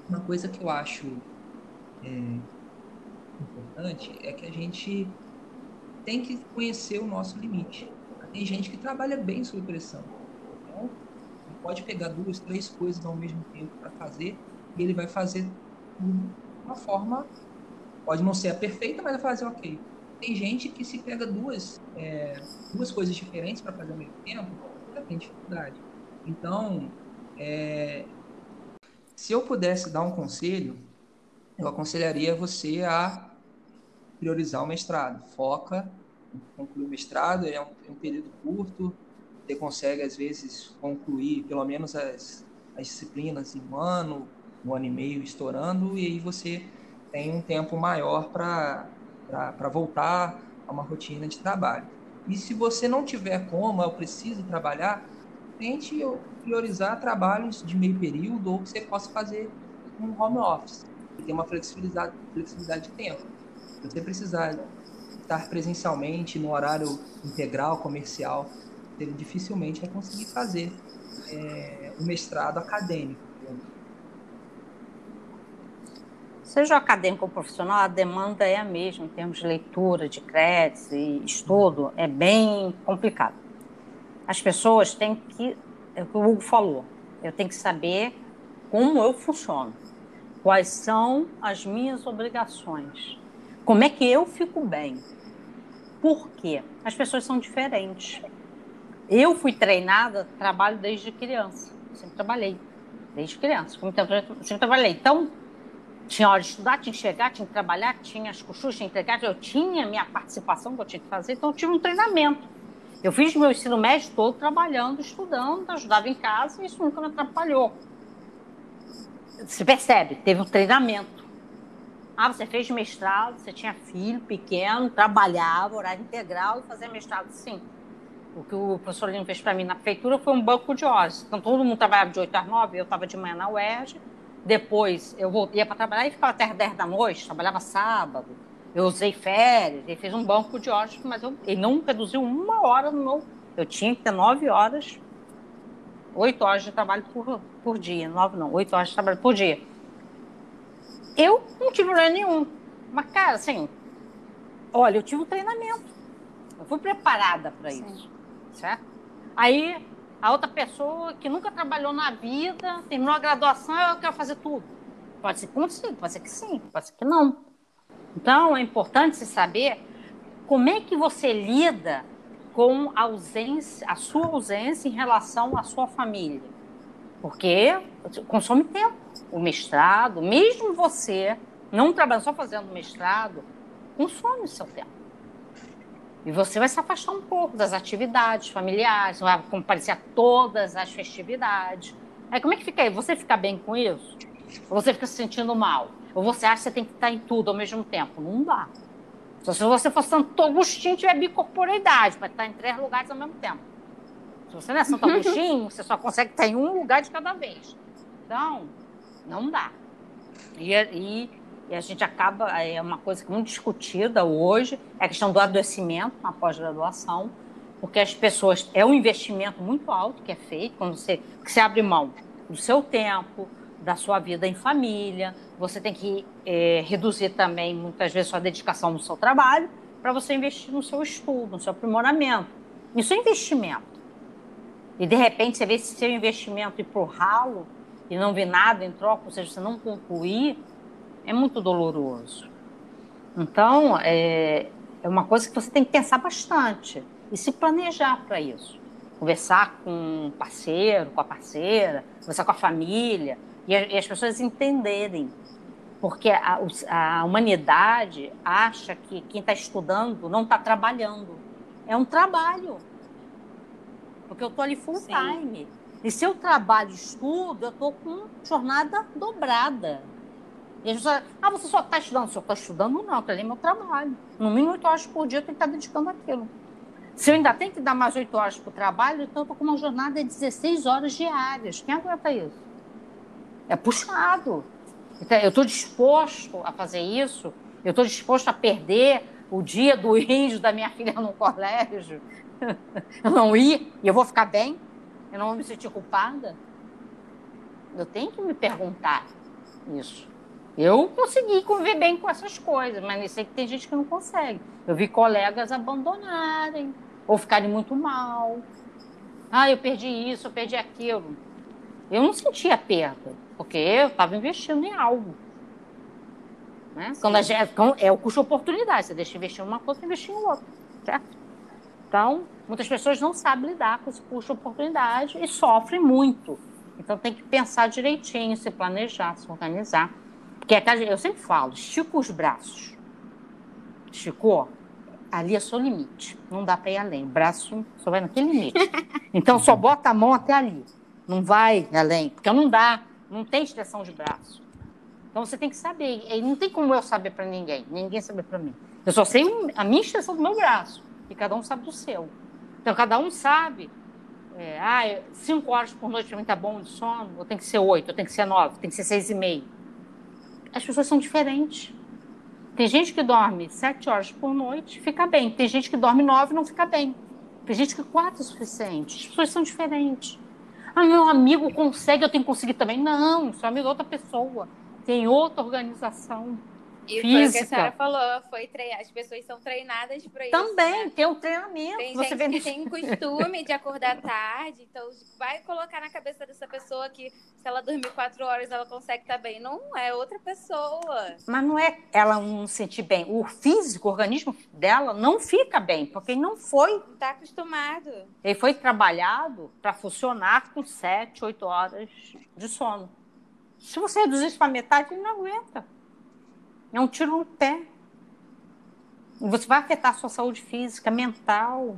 S3: uma coisa que eu acho é, importante é que a gente tem que conhecer o nosso limite. Tem gente que trabalha bem sob pressão. Então, ele pode pegar duas, três coisas ao mesmo tempo para fazer e ele vai fazer de uma forma Pode não ser a perfeita, mas vai fazer ok. Tem gente que se pega duas, é, duas coisas diferentes para fazer ao mesmo tempo, tem dificuldade. Então, é, se eu pudesse dar um conselho, eu aconselharia você a priorizar o mestrado. Foca, concluir o mestrado, é um, é um período curto, você consegue, às vezes, concluir pelo menos as, as disciplinas em um ano, um ano e meio estourando, e aí você tem um tempo maior para voltar a uma rotina de trabalho. E se você não tiver como, eu preciso trabalhar, tente priorizar trabalhos de meio período ou que você possa fazer um home office, que tem uma flexibilidade, flexibilidade de tempo. Se você precisar estar presencialmente no horário integral, comercial, dificilmente vai conseguir fazer é, o mestrado acadêmico.
S1: Seja acadêmico ou profissional, a demanda é a mesma em termos de leitura, de créditos e estudo, é bem complicado. As pessoas têm que, é o que o Hugo falou, eu tenho que saber como eu funciono, quais são as minhas obrigações, como é que eu fico bem. Por quê? As pessoas são diferentes. Eu fui treinada, trabalho desde criança, sempre trabalhei, desde criança, sempre trabalhei. Então, tinha hora de estudar, tinha que chegar, tinha que trabalhar, tinha as costuras, tinha que entregar, eu tinha minha participação que eu tinha que fazer, então eu tive um treinamento. Eu fiz meu ensino médio todo trabalhando, estudando, ajudava em casa e isso nunca me atrapalhou. Você percebe, teve um treinamento. Ah, você fez mestrado, você tinha filho pequeno, trabalhava, horário integral e fazia mestrado, sim. O que o professor Lino fez para mim na prefeitura foi um banco de horas. Então, todo mundo trabalhava de 8 às 9, eu estava de manhã na UERJ. Depois, eu voltei para trabalhar e ficava até as 10 da noite, trabalhava sábado. Eu usei férias, ele fez um banco de horas, mas eu, ele não reduziu uma hora no meu. Eu tinha que ter 9 horas, 8 horas de trabalho por, por dia. 9 não, 8 horas de trabalho por dia. Eu não tive problema nenhum. Mas, cara, assim, olha, eu tive um treinamento. Eu fui preparada para isso certo? Aí a outra pessoa que nunca trabalhou na vida, terminou a graduação, eu quero fazer tudo. Pode ser que consiga, pode ser que sim, pode ser que não. Então é importante se saber como é que você lida com a ausência, a sua ausência em relação à sua família. Porque consome tempo. O mestrado, mesmo você não trabalhando, só fazendo mestrado, consome o seu tempo. E você vai se afastar um pouco das atividades familiares, vai comparecer a todas as festividades. Aí como é que fica aí? Você fica bem com isso? Ou você fica se sentindo mal? Ou você acha que você tem que estar em tudo ao mesmo tempo? Não dá. Só se você for Santo Agostinho tiver bicorporeidade, para estar em três lugares ao mesmo tempo. Se você não é Santo Agostinho, você só consegue estar em um lugar de cada vez. Então, não dá. E, e e a gente acaba, é uma coisa muito discutida hoje, é a questão do adoecimento na pós-graduação, porque as pessoas, é um investimento muito alto que é feito, quando você, que você abre mão do seu tempo, da sua vida em família, você tem que é, reduzir também, muitas vezes, sua dedicação no seu trabalho, para você investir no seu estudo, no seu aprimoramento. Isso é investimento. E, de repente, você vê esse seu investimento ir para o ralo e não ver nada em troca, ou seja, você não concluir, é muito doloroso. Então, é, é uma coisa que você tem que pensar bastante e se planejar para isso. Conversar com o parceiro, com a parceira, conversar com a família e, e as pessoas entenderem. Porque a, a humanidade acha que quem está estudando não está trabalhando. É um trabalho. Porque eu estou ali full Sim. time. E se eu trabalho e estudo, eu estou com jornada dobrada. E a pessoas ah, você só está estudando. Se eu estou estudando, não, aquele é meu trabalho. No mínimo oito horas por dia eu tenho que estar dedicando aquilo. Se eu ainda tenho que dar mais oito horas para o trabalho, então eu estou com uma jornada de 16 horas diárias. Quem aguenta isso? É puxado. Então, eu estou disposto a fazer isso, eu estou disposto a perder o dia do índio da minha filha no colégio, eu não ir e eu vou ficar bem, eu não vou me sentir culpada. Eu tenho que me perguntar isso. Eu consegui conviver bem com essas coisas, mas eu sei que tem gente que não consegue. Eu vi colegas abandonarem ou ficarem muito mal. Ah, eu perdi isso, eu perdi aquilo. Eu não sentia perda, porque eu estava investindo em algo. Né? Quando a gente, é o custo-oportunidade. Você deixa de investir em uma coisa e investir em outra. Certo? Então, muitas pessoas não sabem lidar com esse custo-oportunidade e sofrem muito. Então, tem que pensar direitinho, se planejar, se organizar. Porque eu sempre falo, estica os braços. Esticou? Ali é seu limite. Não dá para ir além. O braço só vai naquele limite. Então só bota a mão até ali. Não vai além. Porque não dá. Não tem extensão de braço. Então você tem que saber. E não tem como eu saber para ninguém. Ninguém saber para mim. Eu só sei a minha extensão do meu braço. E cada um sabe do seu. Então cada um sabe. É, ah, cinco horas por noite para mim tá bom de sono. Ou tem que ser oito, ou tem que ser nove, tem que ser seis e meio as pessoas são diferentes. Tem gente que dorme sete horas por noite, fica bem. Tem gente que dorme nove não fica bem. Tem gente que quatro é suficiente. As pessoas são diferentes. Ah, meu amigo consegue, eu tenho que conseguir também. Não, seu amigo é outra pessoa. Tem outra organização.
S2: E física. foi o que a senhora falou, foi. As pessoas são treinadas para isso.
S1: Também,
S2: né?
S1: tem um treinamento.
S2: Tem Você gente vê... que tem costume de acordar tarde, então vai colocar na cabeça dessa pessoa que se ela dormir quatro horas ela consegue estar bem. Não é outra pessoa.
S1: Mas não é ela não sentir bem. O físico, o organismo dela não fica bem, porque não foi.
S2: Está acostumado.
S1: Ele foi trabalhado para funcionar com sete, oito horas de sono. Se você reduzir isso para metade, ele não aguenta. É um tiro no pé. Você vai afetar a sua saúde física, mental.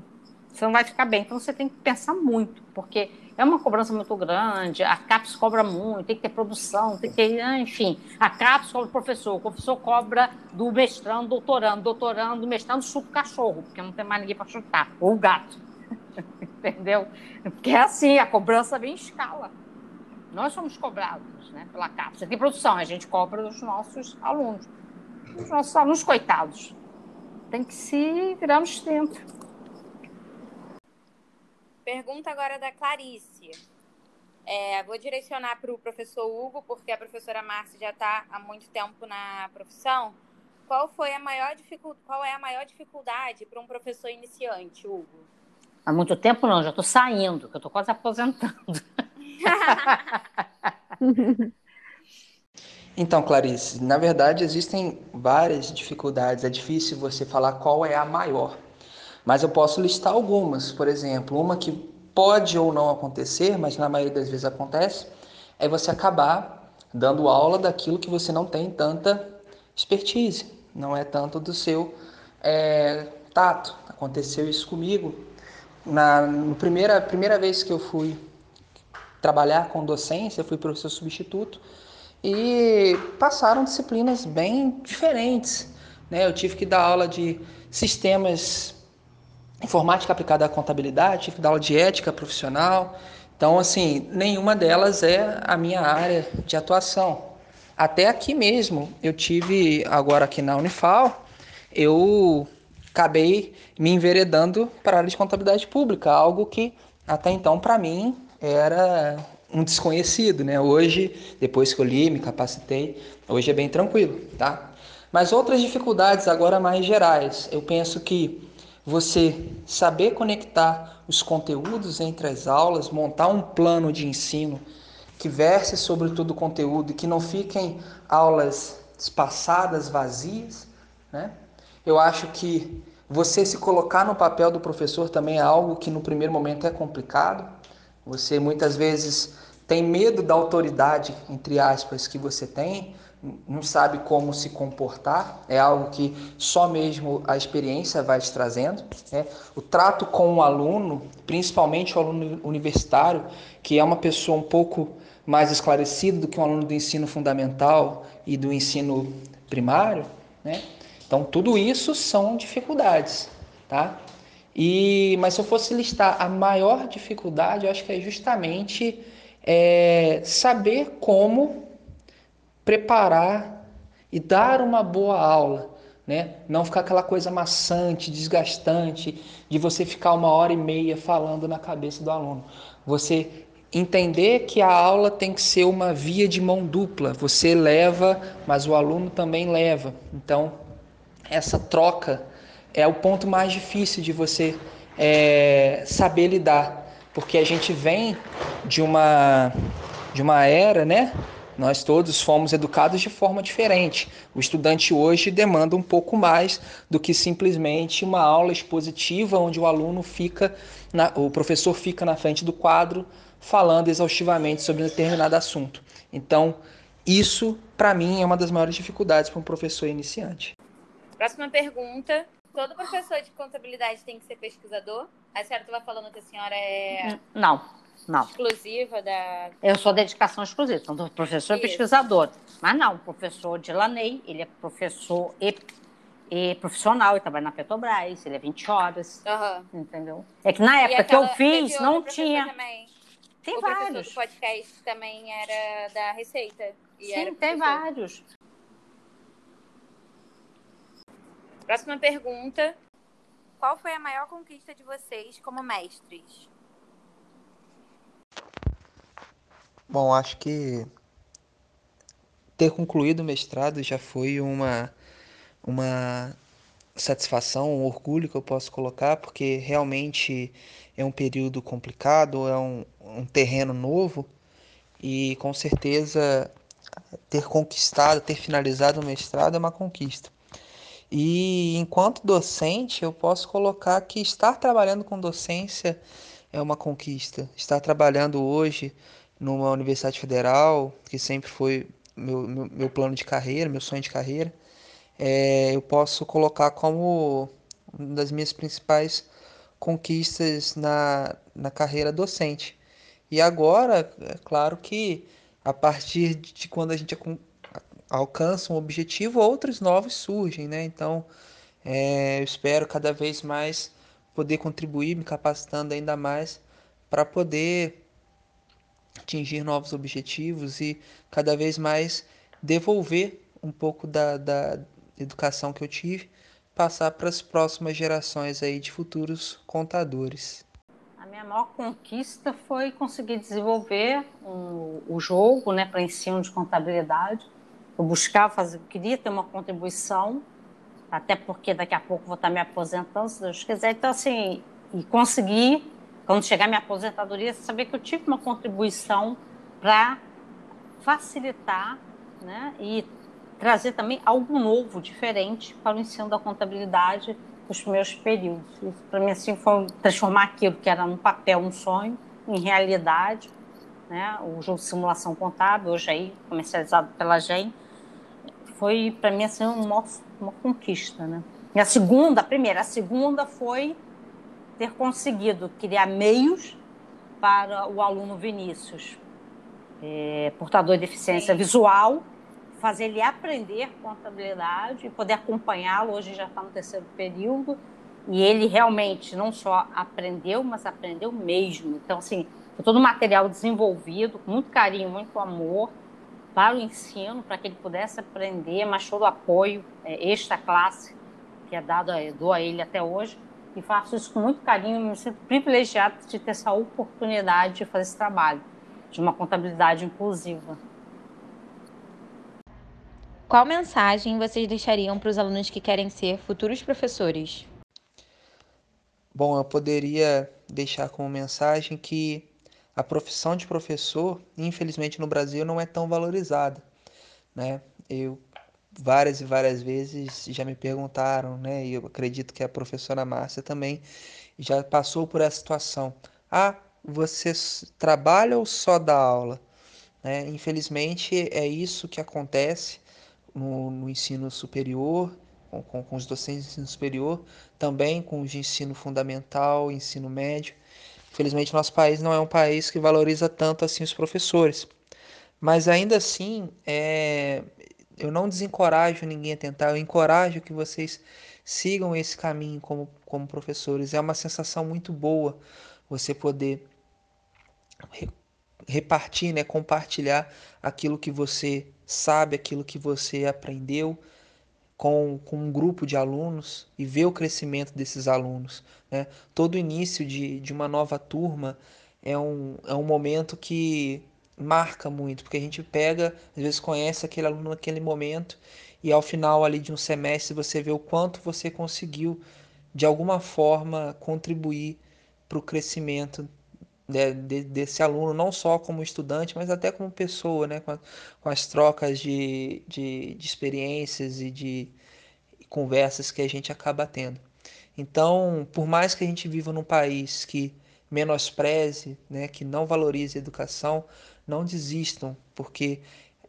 S1: você não vai ficar bem. Então você tem que pensar muito, porque é uma cobrança muito grande, a CAPES cobra muito, tem que ter produção, tem que ter, enfim, a CAPES cobra o professor, o professor cobra do mestrando, doutorando, doutorando, mestrando chuta o cachorro, porque não tem mais ninguém para chutar, ou o gato, entendeu? Porque é assim, a cobrança vem em escala. Nós somos cobrados né, pela CAPES, tem produção, a gente cobra dos nossos alunos, os nossos alunos coitados. Tem que se virar no sustento.
S2: Pergunta agora da Clarice. É, vou direcionar para o professor Hugo, porque a professora Márcia já está há muito tempo na profissão. Qual foi a maior dificu... Qual é a maior dificuldade para um professor iniciante, Hugo?
S1: Há muito tempo não, já estou saindo, que eu estou quase aposentando.
S3: então, Clarice, na verdade existem várias dificuldades. É difícil você falar qual é a maior. Mas eu posso listar algumas, por exemplo, uma que pode ou não acontecer, mas na maioria das vezes acontece, é você acabar dando aula daquilo que você não tem tanta expertise, não é tanto do seu é, tato. Aconteceu isso comigo. Na no primeira, primeira vez que eu fui trabalhar com docência, fui professor substituto e passaram disciplinas bem diferentes. Né? Eu tive que dar aula de sistemas informática aplicada à contabilidade, tive que dar aula de ética profissional. Então, assim, nenhuma delas é a minha área de atuação. Até aqui mesmo, eu tive, agora aqui na Unifal, eu acabei me enveredando para a área de contabilidade pública, algo que até então, para mim, era um desconhecido, né? Hoje, depois que eu li, me capacitei, hoje é bem tranquilo, tá? Mas outras dificuldades agora mais gerais, eu penso que você saber conectar os conteúdos entre as aulas, montar um plano de ensino que verse sobre todo o conteúdo e que não fiquem aulas espaçadas, vazias, né? Eu acho que você se colocar no papel do professor também é algo que no primeiro momento é complicado. Você muitas vezes tem medo da autoridade, entre aspas, que você tem, não sabe como se comportar, é algo que só mesmo a experiência vai te trazendo. Né? O trato com o aluno, principalmente o aluno universitário, que é uma pessoa um pouco mais esclarecida do que um aluno do ensino fundamental e do ensino primário, né? Então, tudo isso são dificuldades, tá? E, mas se eu fosse listar a maior dificuldade, eu acho que é justamente é, saber como preparar e dar uma boa aula, né? Não ficar aquela coisa maçante, desgastante, de você ficar uma hora e meia falando na cabeça do aluno. Você entender que a aula tem que ser uma via de mão dupla. Você leva, mas o aluno também leva. Então, essa troca é o ponto mais difícil de você é, saber lidar, porque a gente vem de uma de uma era, né, nós todos fomos educados de forma diferente. O estudante hoje demanda um pouco mais do que simplesmente uma aula expositiva onde o aluno fica, na, o professor fica na frente do quadro falando exaustivamente sobre um determinado assunto. Então, isso para mim é uma das maiores dificuldades para um professor iniciante.
S2: Próxima pergunta. Todo professor de contabilidade tem que ser pesquisador? A senhora estava falando que a senhora é.
S1: Não. Não.
S2: Exclusiva da.
S1: Eu sou dedicação exclusiva, então professor e pesquisador. Mas não, o professor de Lanei, ele é professor e, e profissional, ele trabalha na Petrobras, ele é 20 horas.
S2: Uhum.
S1: Entendeu? É que na época aquela, que eu fiz, não tinha.
S2: Também.
S1: Tem
S2: o
S1: vários.
S2: O podcast também era da Receita.
S1: Sim, tem vários.
S2: Próxima pergunta. Qual foi a maior conquista de vocês como mestres?
S3: Bom, acho que ter concluído o mestrado já foi uma, uma satisfação, um orgulho que eu posso colocar, porque realmente é um período complicado, é um, um terreno novo e com certeza ter conquistado, ter finalizado o mestrado é uma conquista. E enquanto docente, eu posso colocar que estar trabalhando com docência é uma conquista. Estar trabalhando hoje numa universidade federal, que sempre foi meu, meu, meu plano de carreira, meu sonho de carreira, é, eu posso colocar como uma das minhas principais conquistas na, na carreira docente. E agora, é claro que a partir de quando a gente alcança um objetivo, outros novos surgem, né? Então, é, eu espero cada vez mais poder contribuir, me capacitando ainda mais para poder atingir novos objetivos e cada vez mais devolver um pouco da, da educação que eu tive, passar para as próximas gerações aí de futuros contadores.
S1: A minha maior conquista foi conseguir desenvolver um, o jogo né, para ensino de contabilidade. Eu buscava fazer, eu queria ter uma contribuição, até porque daqui a pouco vou estar me aposentando, se Deus quiser. Então, assim, e conseguir, quando chegar minha aposentadoria, saber que eu tive uma contribuição para facilitar né, e trazer também algo novo, diferente para o ensino da contabilidade nos meus períodos. Isso para mim assim foi transformar aquilo que era um papel, um sonho, em realidade, né? O jogo de simulação contábil, hoje aí comercializado pela GEM, foi para mim assim uma, uma conquista, né? E a segunda, a primeira, a segunda foi ter conseguido criar meios para o aluno Vinícius, é, portador de deficiência Sim. visual, fazer ele aprender contabilidade e poder acompanhá-lo. Hoje já está no terceiro período e ele realmente não só aprendeu, mas aprendeu mesmo. Então, assim, foi todo o material desenvolvido com muito carinho, muito amor para o ensino, para que ele pudesse aprender, mas todo o apoio, é, esta classe que é dado a, dou a ele até hoje. E faço isso com muito carinho, me sinto privilegiado de ter essa oportunidade de fazer esse trabalho, de uma contabilidade inclusiva.
S2: Qual mensagem vocês deixariam para os alunos que querem ser futuros professores?
S3: Bom, eu poderia deixar como mensagem que a profissão de professor, infelizmente no Brasil, não é tão valorizada, né? Eu várias e várias vezes já me perguntaram, né? E eu acredito que a professora Márcia também já passou por essa situação. Ah, você trabalha ou só dá aula? Né? Infelizmente é isso que acontece no, no ensino superior, com, com, com, os docentes de ensino superior, também com os de ensino fundamental, ensino médio. Infelizmente, nosso país não é um país que valoriza tanto assim os professores. Mas ainda assim, é, eu não desencorajo ninguém a tentar, eu encorajo que vocês sigam esse caminho como, como professores. É uma sensação muito boa você poder repartir, né, compartilhar aquilo que você sabe, aquilo que você aprendeu com, com um grupo de alunos e ver o crescimento desses alunos. Né? Todo início de, de uma nova turma é um, é um momento que marca muito, porque a gente pega, às vezes conhece aquele aluno naquele momento e ao final ali de um semestre você vê o quanto você conseguiu de alguma forma contribuir para o crescimento de, de, desse aluno, não só como estudante, mas até como pessoa, né? com, a, com as trocas de, de, de experiências e de conversas que a gente acaba tendo. Então, por mais que a gente viva num país que menospreze, né, que não valorize a educação, não desistam, porque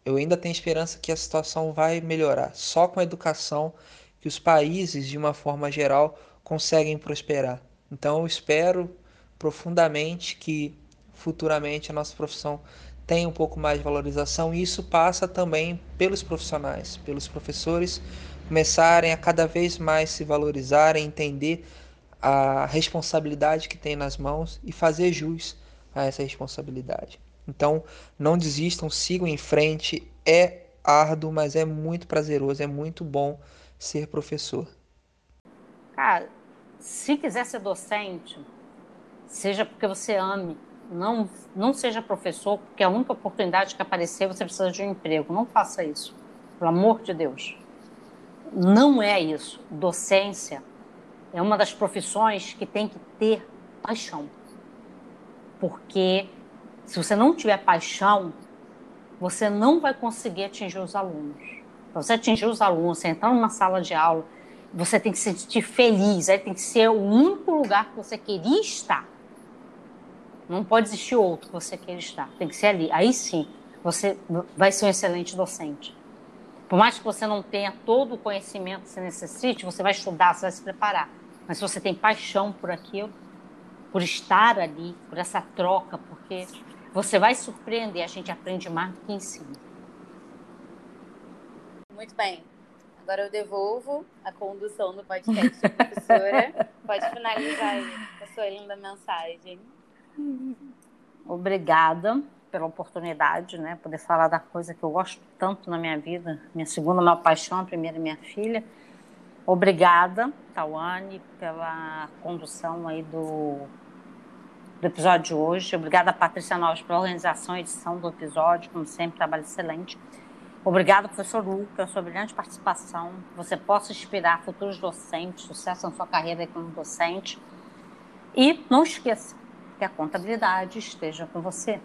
S3: eu ainda tenho esperança que a situação vai melhorar. Só com a educação que os países, de uma forma geral, conseguem prosperar. Então, eu espero profundamente que futuramente a nossa profissão tenha um pouco mais de valorização e isso passa também pelos profissionais, pelos professores começarem a cada vez mais se valorizarem, entender a responsabilidade que tem nas mãos e fazer jus a essa responsabilidade. Então, não desistam, sigam em frente. É árduo, mas é muito prazeroso, é muito bom ser professor.
S1: Cara, se quiser ser docente, seja porque você ame, não, não seja professor, porque a única oportunidade que aparecer você precisa de um emprego. Não faça isso, pelo amor de Deus. Não é isso. Docência é uma das profissões que tem que ter paixão. Porque se você não tiver paixão, você não vai conseguir atingir os alunos. Para você atingir os alunos, você entrar numa sala de aula, você tem que se sentir feliz, aí tem que ser o único lugar que você queria estar. Não pode existir outro que você queira estar. Tem que ser ali. Aí sim, você vai ser um excelente docente. Por mais que você não tenha todo o conhecimento que você necessite, você vai estudar, você vai se preparar. mas se você tem paixão por aquilo, por estar ali, por essa troca, porque você vai surpreender, a gente aprende mais do que ensina.
S2: Muito bem. Agora eu devolvo a condução do podcast professora. Pode finalizar aí a sua linda mensagem.
S1: Obrigada pela oportunidade, né? Poder falar da coisa que eu gosto tanto na minha vida. Minha segunda maior paixão, a primeira minha filha. Obrigada, Tawane, pela condução aí do, do episódio de hoje. Obrigada, Patrícia Novas, pela organização e edição do episódio. Como sempre, trabalho excelente. Obrigada, professor Lu, pela sua brilhante participação. Você possa inspirar futuros docentes, sucesso na sua carreira como docente. E não esqueça que a contabilidade esteja com você.